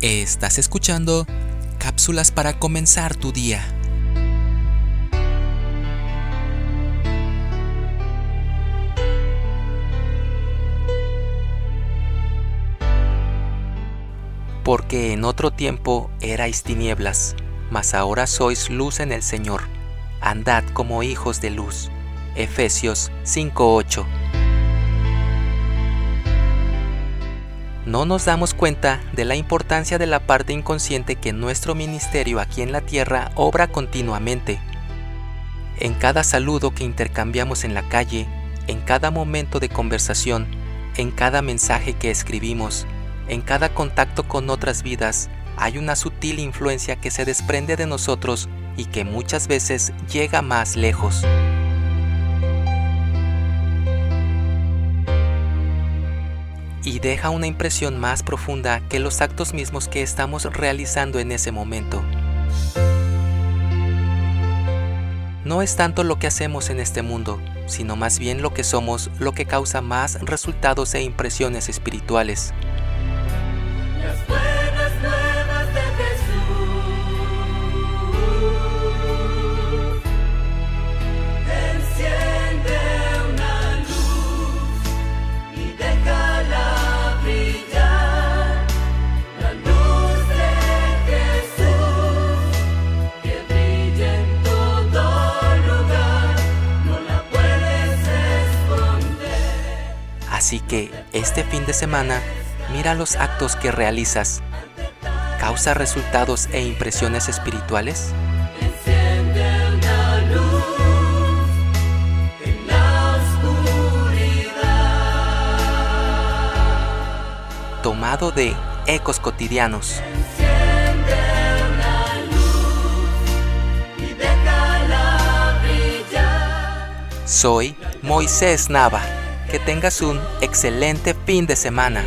Estás escuchando cápsulas para comenzar tu día. Porque en otro tiempo erais tinieblas, mas ahora sois luz en el Señor. Andad como hijos de luz. Efesios 5:8 no nos damos cuenta de la importancia de la parte inconsciente que nuestro ministerio aquí en la tierra obra continuamente. En cada saludo que intercambiamos en la calle, en cada momento de conversación, en cada mensaje que escribimos, en cada contacto con otras vidas, hay una sutil influencia que se desprende de nosotros y que muchas veces llega más lejos. Y deja una impresión más profunda que los actos mismos que estamos realizando en ese momento. No es tanto lo que hacemos en este mundo, sino más bien lo que somos lo que causa más resultados e impresiones espirituales. Así que este fin de semana mira los actos que realizas. ¿Causa resultados e impresiones espirituales? Tomado de Ecos Cotidianos. Soy Moisés Nava. Que tengas un excelente fin de semana.